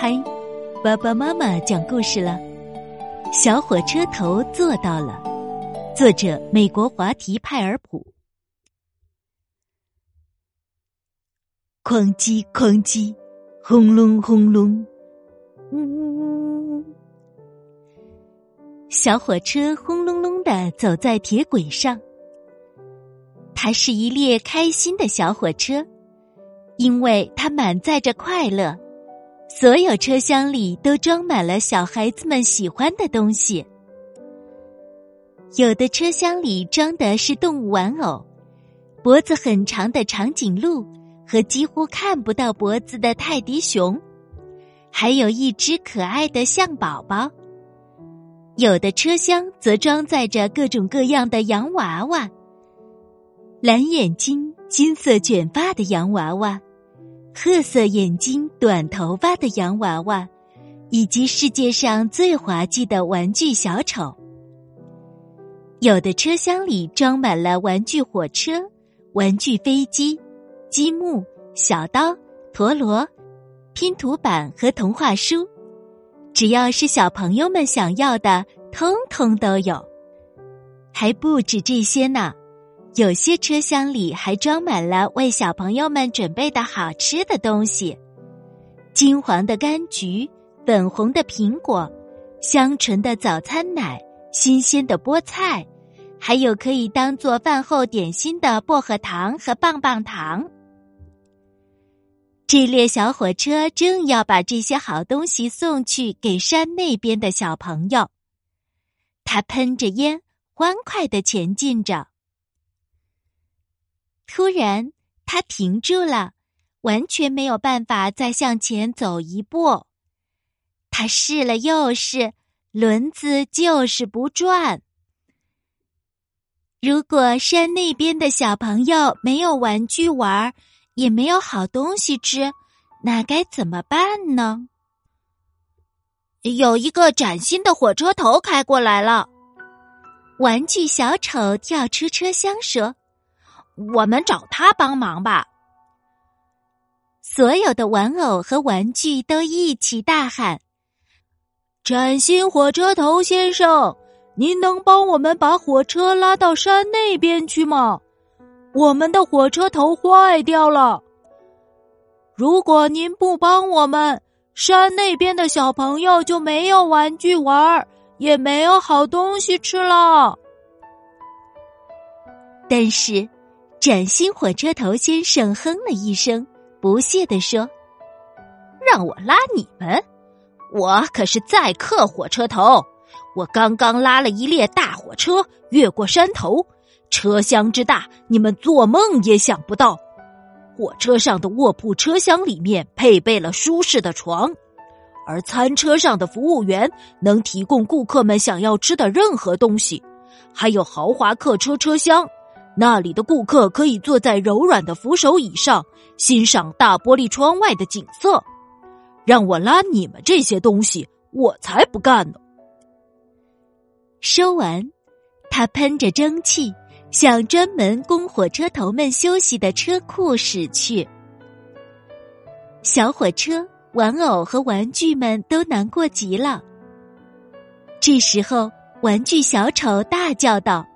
嗨，爸爸妈妈讲故事了。小火车头做到了。作者：美国华提派尔普。哐叽哐叽，轰隆轰隆，呜！小火车轰隆隆的走在铁轨上。它是一列开心的小火车，因为它满载着快乐。所有车厢里都装满了小孩子们喜欢的东西。有的车厢里装的是动物玩偶，脖子很长的长颈鹿和几乎看不到脖子的泰迪熊，还有一只可爱的象宝宝。有的车厢则装载着各种各样的洋娃娃，蓝眼睛、金色卷发的洋娃娃。褐色眼睛、短头发的洋娃娃，以及世界上最滑稽的玩具小丑。有的车厢里装满了玩具火车、玩具飞机、积木、小刀、陀螺、拼图板和童话书，只要是小朋友们想要的，通通都有。还不止这些呢。有些车厢里还装满了为小朋友们准备的好吃的东西：金黄的柑橘、粉红的苹果、香醇的早餐奶、新鲜的菠菜，还有可以当做饭后点心的薄荷糖和棒棒糖。这列小火车正要把这些好东西送去给山那边的小朋友，它喷着烟，欢快的前进着。突然，他停住了，完全没有办法再向前走一步。他试了又试，轮子就是不转。如果山那边的小朋友没有玩具玩，也没有好东西吃，那该怎么办呢？有一个崭新的火车头开过来了，玩具小丑跳出车厢说。我们找他帮忙吧！所有的玩偶和玩具都一起大喊：“崭新火车头先生，您能帮我们把火车拉到山那边去吗？我们的火车头坏掉了。如果您不帮我们，山那边的小朋友就没有玩具玩儿，也没有好东西吃了。”但是。崭新火车头先生哼了一声，不屑地说：“让我拉你们？我可是载客火车头，我刚刚拉了一列大火车越过山头，车厢之大，你们做梦也想不到。火车上的卧铺车厢里面配备了舒适的床，而餐车上的服务员能提供顾客们想要吃的任何东西，还有豪华客车车厢。”那里的顾客可以坐在柔软的扶手椅上，欣赏大玻璃窗外的景色。让我拉你们这些东西，我才不干呢！说完，他喷着蒸汽，向专门供火车头们休息的车库驶去。小火车、玩偶和玩具们都难过极了。这时候，玩具小丑大叫道。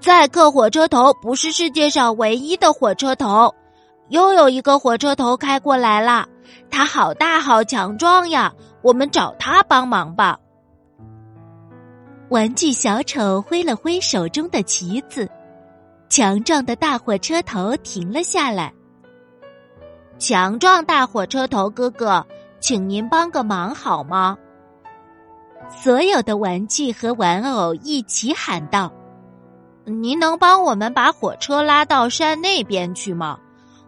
载客火车头不是世界上唯一的火车头，又有一个火车头开过来了。它好大好强壮呀，我们找它帮忙吧。玩具小丑挥了挥手中的旗子，强壮的大火车头停了下来。强壮大火车头哥哥，请您帮个忙好吗？所有的玩具和玩偶一起喊道。您能帮我们把火车拉到山那边去吗？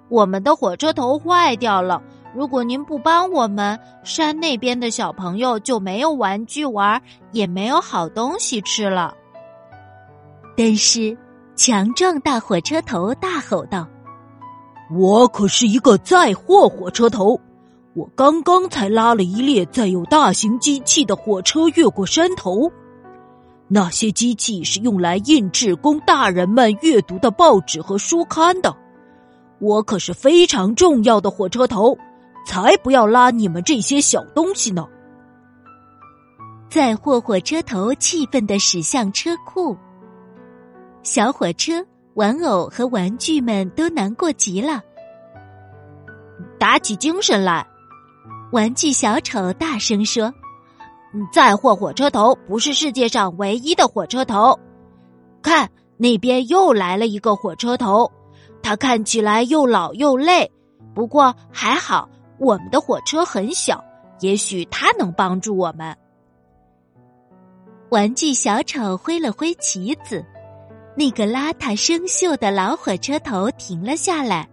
我们的火车头坏掉了。如果您不帮我们，山那边的小朋友就没有玩具玩，也没有好东西吃了。但是，强壮大火车头大吼道：“我可是一个载货火车头，我刚刚才拉了一列载有大型机器的火车越过山头。”那些机器是用来印制供大人们阅读的报纸和书刊的。我可是非常重要的火车头，才不要拉你们这些小东西呢！载货火车头气愤的驶向车库，小火车、玩偶和玩具们都难过极了。打起精神来！玩具小丑大声说：“载货火车头不是世界上唯一的火车头，看那边又来了一个火车头，它看起来又老又累，不过还好我们的火车很小，也许它能帮助我们。”玩具小丑挥了挥旗子，那个邋遢生锈的老火车头停了下来。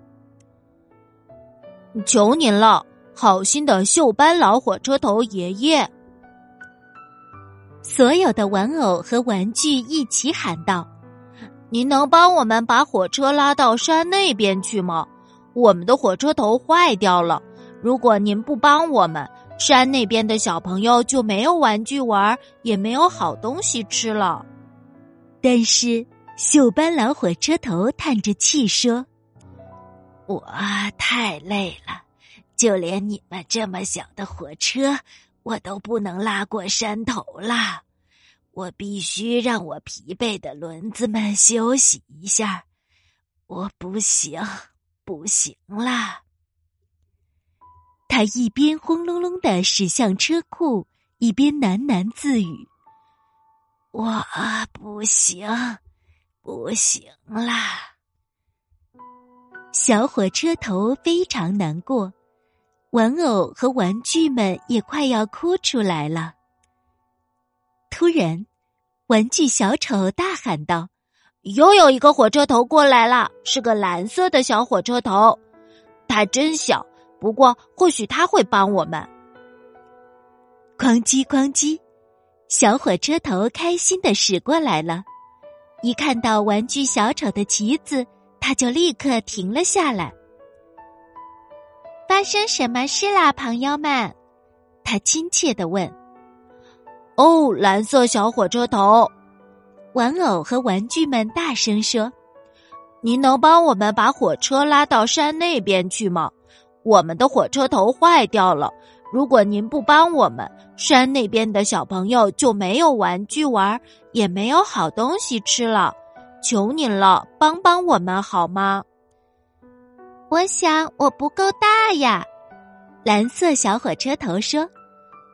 求您了，好心的锈斑老火车头爷爷！所有的玩偶和玩具一起喊道：“您能帮我们把火车拉到山那边去吗？我们的火车头坏掉了。如果您不帮我们，山那边的小朋友就没有玩具玩，也没有好东西吃了。”但是锈斑老火车头叹着气说。我太累了，就连你们这么小的火车，我都不能拉过山头了。我必须让我疲惫的轮子们休息一下。我不行，不行了。他一边轰隆隆的驶向车库，一边喃喃自语：“我不行，不行啦。”小火车头非常难过，玩偶和玩具们也快要哭出来了。突然，玩具小丑大喊道：“又有一个火车头过来了，是个蓝色的小火车头，它真小，不过或许他会帮我们。”哐叽哐叽，小火车头开心的驶过来了，一看到玩具小丑的旗子。他就立刻停了下来。发生什么事啦，朋友们？他亲切的问。“哦，蓝色小火车头！”玩偶和玩具们大声说，“您能帮我们把火车拉到山那边去吗？我们的火车头坏掉了。如果您不帮我们，山那边的小朋友就没有玩具玩，也没有好东西吃了。”求您了，帮帮我们好吗？我想我不够大呀。蓝色小火车头说：“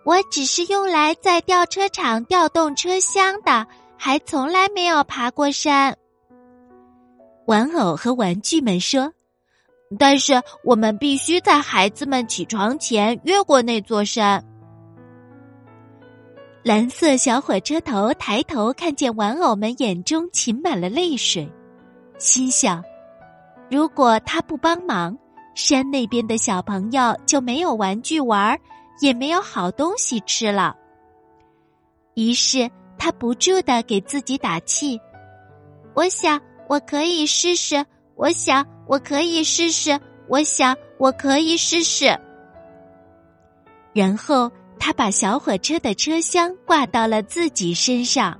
我只是用来在吊车场调动车厢的，还从来没有爬过山。”玩偶和玩具们说：“但是我们必须在孩子们起床前越过那座山。”蓝色小火车头抬头看见玩偶们眼中噙满了泪水，心想：如果他不帮忙，山那边的小朋友就没有玩具玩，也没有好东西吃了。于是他不住的给自己打气：“我想我可以试试，我想我可以试试，我想我可以试试。”然后。他把小火车的车厢挂到了自己身上，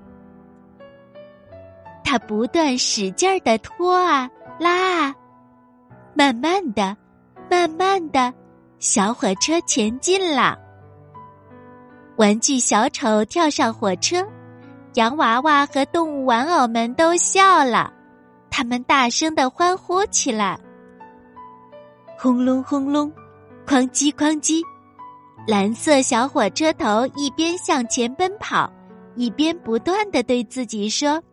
他不断使劲儿的拖啊拉啊，慢慢的，慢慢的，小火车前进了。玩具小丑跳上火车，洋娃娃和动物玩偶们都笑了，他们大声的欢呼起来。轰隆轰隆，哐叽哐叽。蓝色小火车头一边向前奔跑，一边不断的对自己说：“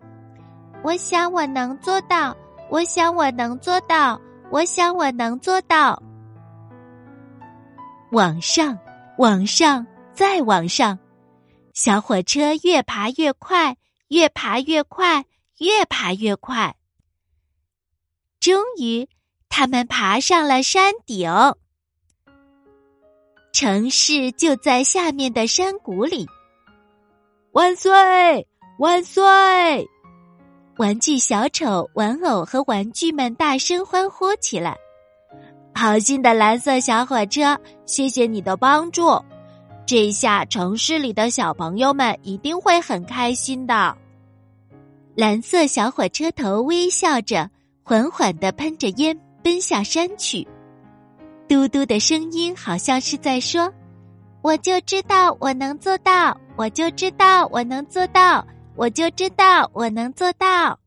我想我能做到，我想我能做到，我想我能做到。”往上，往上，再往上，小火车越爬越快，越爬越快，越爬越快。终于，他们爬上了山顶。城市就在下面的山谷里。万岁！万岁！玩具小丑、玩偶和玩具们大声欢呼起来。好心的蓝色小火车，谢谢你的帮助。这下城市里的小朋友们一定会很开心的。蓝色小火车头微笑着，缓缓的喷着烟，奔下山去。嘟嘟的声音好像是在说：“我就知道我能做到，我就知道我能做到，我就知道我能做到。”